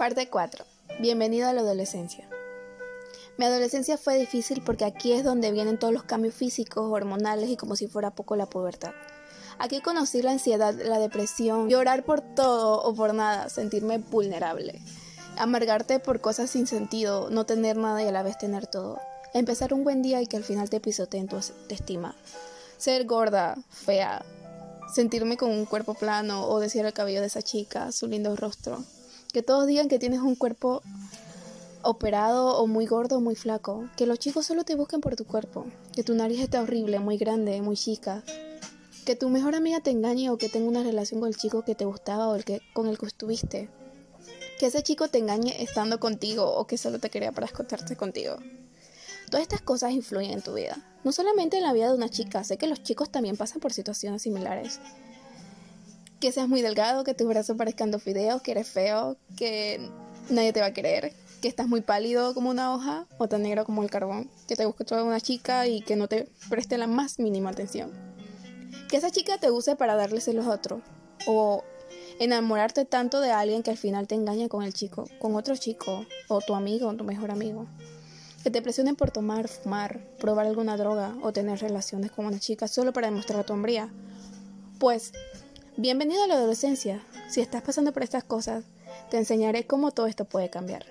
Parte 4. Bienvenido a la adolescencia. Mi adolescencia fue difícil porque aquí es donde vienen todos los cambios físicos, hormonales y como si fuera poco la pubertad. Aquí conocí la ansiedad, la depresión, llorar por todo o por nada, sentirme vulnerable, amargarte por cosas sin sentido, no tener nada y a la vez tener todo. Empezar un buen día y que al final te pisoteen tu estima. Ser gorda, fea, sentirme con un cuerpo plano o decir el cabello de esa chica, su lindo rostro. Que todos digan que tienes un cuerpo operado o muy gordo o muy flaco. Que los chicos solo te busquen por tu cuerpo. Que tu nariz está horrible, muy grande, muy chica. Que tu mejor amiga te engañe o que tenga una relación con el chico que te gustaba o el que, con el que estuviste. Que ese chico te engañe estando contigo o que solo te quería para escucharte contigo. Todas estas cosas influyen en tu vida. No solamente en la vida de una chica, sé que los chicos también pasan por situaciones similares. Que seas muy delgado, que tus brazos parezcan dos fideos, que eres feo, que nadie te va a querer, que estás muy pálido como una hoja o tan negro como el carbón, que te busque toda una chica y que no te preste la más mínima atención. Que esa chica te use para darle celos a otro o enamorarte tanto de alguien que al final te engaña con el chico, con otro chico o tu amigo o tu mejor amigo. Que te presionen por tomar, fumar, probar alguna droga o tener relaciones con una chica solo para demostrar tu hombría. Pues, bienvenido a la adolescencia. Si estás pasando por estas cosas, te enseñaré cómo todo esto puede cambiar.